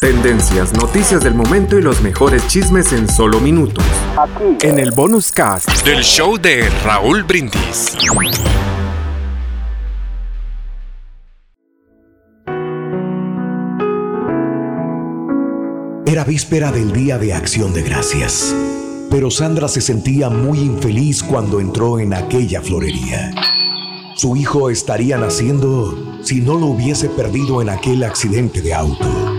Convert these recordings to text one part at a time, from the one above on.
Tendencias, noticias del momento y los mejores chismes en solo minutos. Aquí. En el bonus cast Del show de Raúl Brindis. Era víspera del Día de Acción de Gracias, pero Sandra se sentía muy infeliz cuando entró en aquella florería. Su hijo estaría naciendo si no lo hubiese perdido en aquel accidente de auto.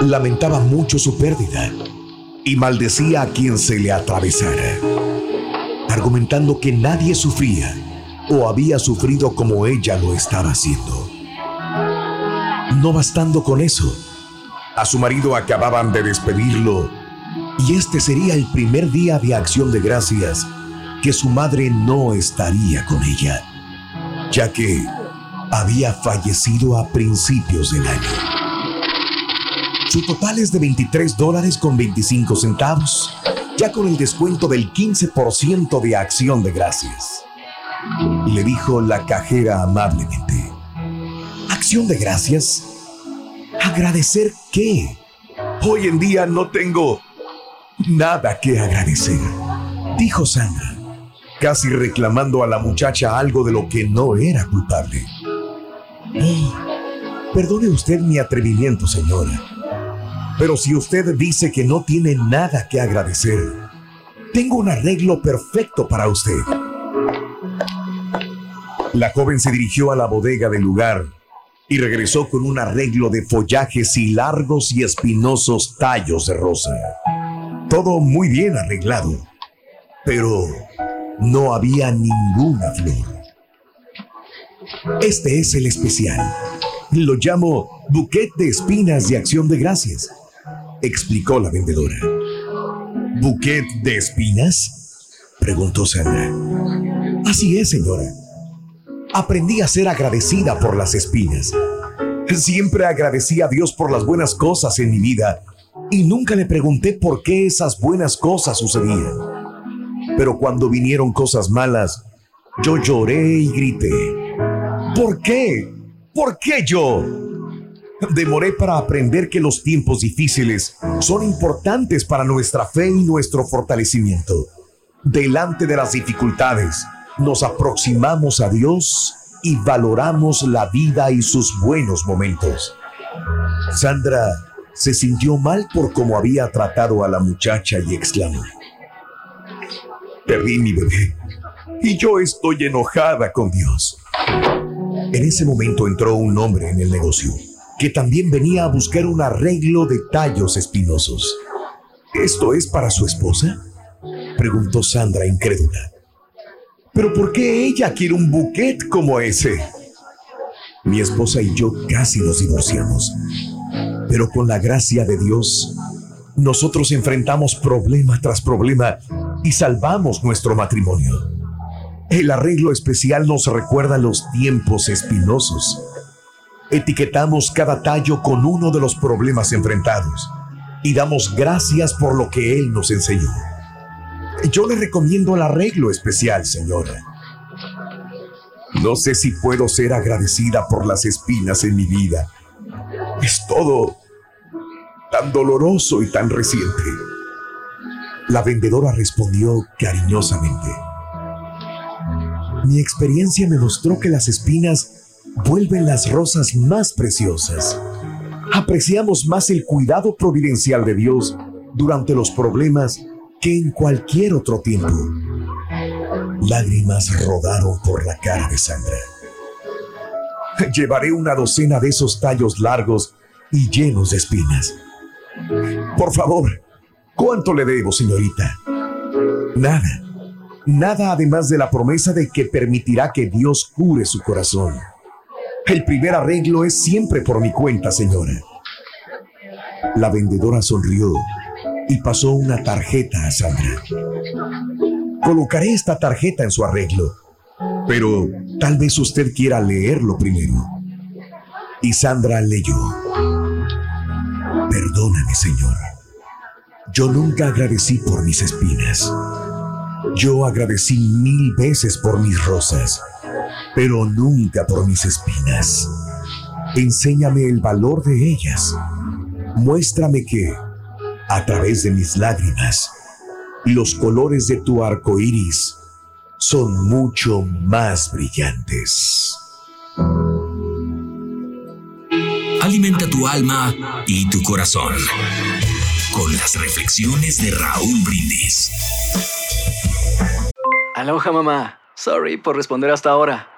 Lamentaba mucho su pérdida y maldecía a quien se le atravesara, argumentando que nadie sufría o había sufrido como ella lo estaba haciendo. No bastando con eso, a su marido acababan de despedirlo y este sería el primer día de acción de gracias que su madre no estaría con ella, ya que había fallecido a principios del año. Su total es de 23 dólares con 25 centavos, ya con el descuento del 15% de acción de gracias. Le dijo la cajera amablemente. ¿Acción de gracias? ¿Agradecer qué? Hoy en día no tengo nada que agradecer, dijo Sandra, casi reclamando a la muchacha algo de lo que no era culpable. Perdone usted mi atrevimiento, señora, pero si usted dice que no tiene nada que agradecer, tengo un arreglo perfecto para usted. La joven se dirigió a la bodega del lugar y regresó con un arreglo de follajes y largos y espinosos tallos de rosa. Todo muy bien arreglado, pero no había ninguna flor. Este es el especial. Lo llamo buquet de espinas de acción de gracias, explicó la vendedora. ¿Buquet de espinas? preguntó Sandra. Así es, señora aprendí a ser agradecida por las espinas. Siempre agradecí a Dios por las buenas cosas en mi vida y nunca le pregunté por qué esas buenas cosas sucedían. Pero cuando vinieron cosas malas, yo lloré y grité. ¿Por qué? ¿Por qué yo? Demoré para aprender que los tiempos difíciles son importantes para nuestra fe y nuestro fortalecimiento. Delante de las dificultades, nos aproximamos a Dios y valoramos la vida y sus buenos momentos. Sandra se sintió mal por cómo había tratado a la muchacha y exclamó, perdí mi bebé y yo estoy enojada con Dios. En ese momento entró un hombre en el negocio que también venía a buscar un arreglo de tallos espinosos. ¿Esto es para su esposa? Preguntó Sandra incrédula. Pero ¿por qué ella quiere un buquet como ese? Mi esposa y yo casi nos divorciamos. Pero con la gracia de Dios, nosotros enfrentamos problema tras problema y salvamos nuestro matrimonio. El arreglo especial nos recuerda los tiempos espinosos. Etiquetamos cada tallo con uno de los problemas enfrentados y damos gracias por lo que Él nos enseñó. Yo le recomiendo el arreglo especial, señora. No sé si puedo ser agradecida por las espinas en mi vida. Es todo tan doloroso y tan reciente. La vendedora respondió cariñosamente. Mi experiencia me mostró que las espinas vuelven las rosas más preciosas. Apreciamos más el cuidado providencial de Dios durante los problemas que en cualquier otro tiempo. Lágrimas rodaron por la cara de Sandra. Llevaré una docena de esos tallos largos y llenos de espinas. Por favor, ¿cuánto le debo, señorita? Nada. Nada además de la promesa de que permitirá que Dios cure su corazón. El primer arreglo es siempre por mi cuenta, señora. La vendedora sonrió y pasó una tarjeta a Sandra. Colocaré esta tarjeta en su arreglo, pero tal vez usted quiera leerlo primero. Y Sandra leyó. Perdóname, Señor. Yo nunca agradecí por mis espinas. Yo agradecí mil veces por mis rosas, pero nunca por mis espinas. Enséñame el valor de ellas. Muéstrame que, a través de mis lágrimas, los colores de tu arco iris son mucho más brillantes. Alimenta tu alma y tu corazón con las reflexiones de Raúl Brindis. Aloha mamá. Sorry por responder hasta ahora.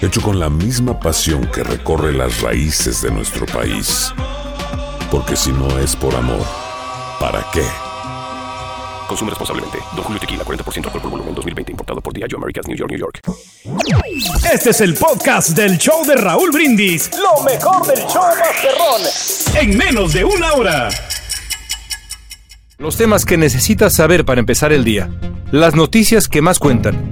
hecho con la misma pasión que recorre las raíces de nuestro país. Porque si no es por amor, ¿para qué? Consume responsablemente. Don Julio Tequila, 40% alcohol por volumen, 2020. Importado por Diageo Americas, New York, New York. Este es el podcast del show de Raúl Brindis. Lo mejor del show Masterrón. En menos de una hora. Los temas que necesitas saber para empezar el día. Las noticias que más cuentan.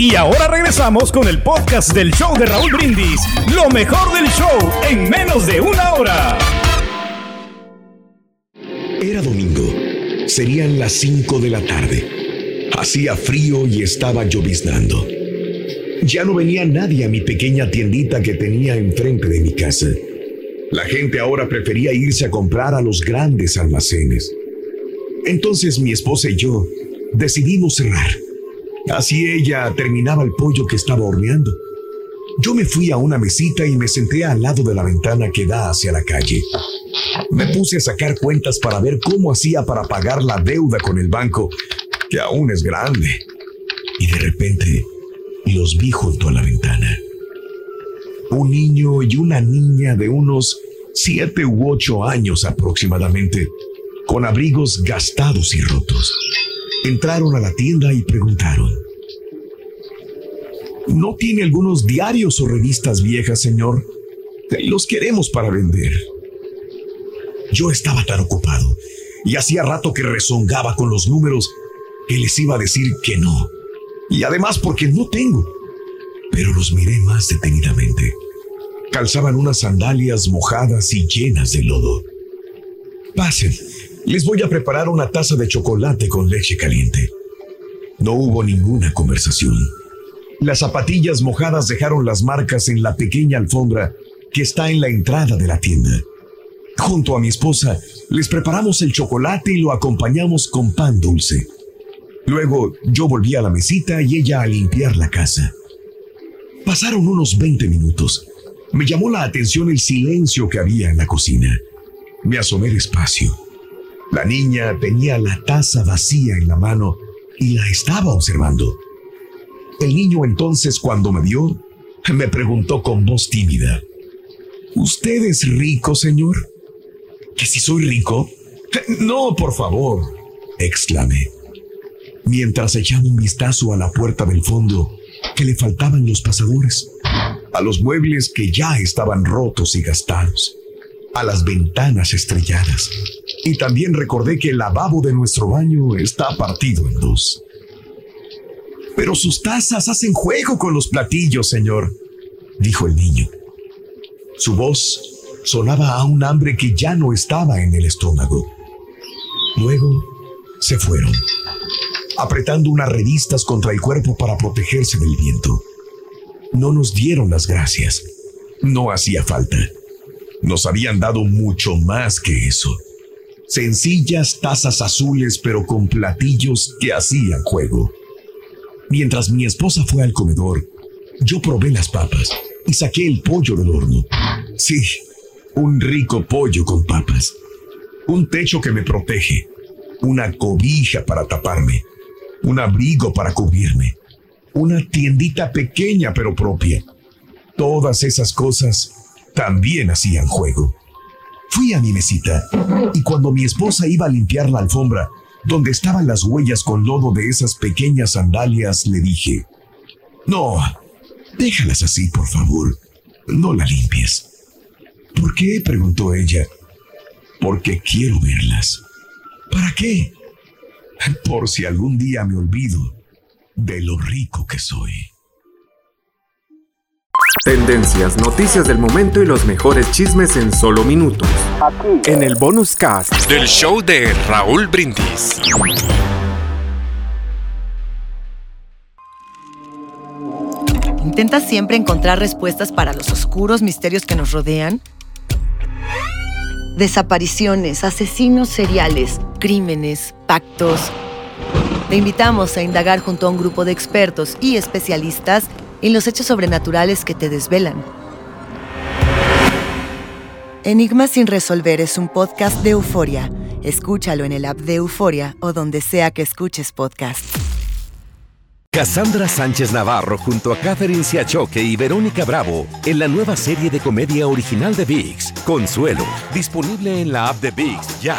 Y ahora regresamos con el podcast del show de Raúl Brindis. Lo mejor del show en menos de una hora. Era domingo. Serían las 5 de la tarde. Hacía frío y estaba lloviznando. Ya no venía nadie a mi pequeña tiendita que tenía enfrente de mi casa. La gente ahora prefería irse a comprar a los grandes almacenes. Entonces mi esposa y yo decidimos cerrar. Así ella terminaba el pollo que estaba horneando. Yo me fui a una mesita y me senté al lado de la ventana que da hacia la calle. Me puse a sacar cuentas para ver cómo hacía para pagar la deuda con el banco, que aún es grande. Y de repente los vi junto a la ventana. Un niño y una niña de unos siete u ocho años aproximadamente, con abrigos gastados y rotos. Entraron a la tienda y preguntaron, ¿No tiene algunos diarios o revistas viejas, señor? Los queremos para vender. Yo estaba tan ocupado y hacía rato que rezongaba con los números que les iba a decir que no. Y además porque no tengo. Pero los miré más detenidamente. Calzaban unas sandalias mojadas y llenas de lodo. Pasen, les voy a preparar una taza de chocolate con leche caliente. No hubo ninguna conversación. Las zapatillas mojadas dejaron las marcas en la pequeña alfombra que está en la entrada de la tienda. Junto a mi esposa, les preparamos el chocolate y lo acompañamos con pan dulce. Luego yo volví a la mesita y ella a limpiar la casa. Pasaron unos 20 minutos. Me llamó la atención el silencio que había en la cocina. Me asomé despacio. La niña tenía la taza vacía en la mano y la estaba observando. El niño entonces cuando me vio, me preguntó con voz tímida, ¿Usted es rico, señor? ¿Que si soy rico? No, por favor, exclamé, mientras echaba un vistazo a la puerta del fondo que le faltaban los pasadores. a los muebles que ya estaban rotos y gastados, a las ventanas estrelladas. Y también recordé que el lavabo de nuestro baño está partido en dos. Pero sus tazas hacen juego con los platillos, señor, dijo el niño. Su voz sonaba a un hambre que ya no estaba en el estómago. Luego se fueron, apretando unas revistas contra el cuerpo para protegerse del viento. No nos dieron las gracias. No hacía falta. Nos habían dado mucho más que eso. Sencillas tazas azules pero con platillos que hacían juego. Mientras mi esposa fue al comedor, yo probé las papas y saqué el pollo del horno. Sí, un rico pollo con papas. Un techo que me protege. Una cobija para taparme. Un abrigo para cubrirme. Una tiendita pequeña pero propia. Todas esas cosas también hacían juego. Fui a mi mesita y cuando mi esposa iba a limpiar la alfombra, donde estaban las huellas con lodo de esas pequeñas sandalias, le dije, no, déjalas así, por favor, no la limpies. ¿Por qué? preguntó ella. Porque quiero verlas. ¿Para qué? Por si algún día me olvido de lo rico que soy. Tendencias, noticias del momento y los mejores chismes en solo minutos. Aquí. En el bonus cast del show de Raúl Brindis. ¿Intentas siempre encontrar respuestas para los oscuros misterios que nos rodean? Desapariciones, asesinos seriales, crímenes, pactos. Te invitamos a indagar junto a un grupo de expertos y especialistas en los hechos sobrenaturales que te desvelan. Enigma sin resolver es un podcast de euforia. Escúchalo en el app de Euforia o donde sea que escuches podcast. Cassandra Sánchez Navarro junto a Catherine Siachoque y Verónica Bravo en la nueva serie de comedia original de VIX, Consuelo, disponible en la app de VIX ya.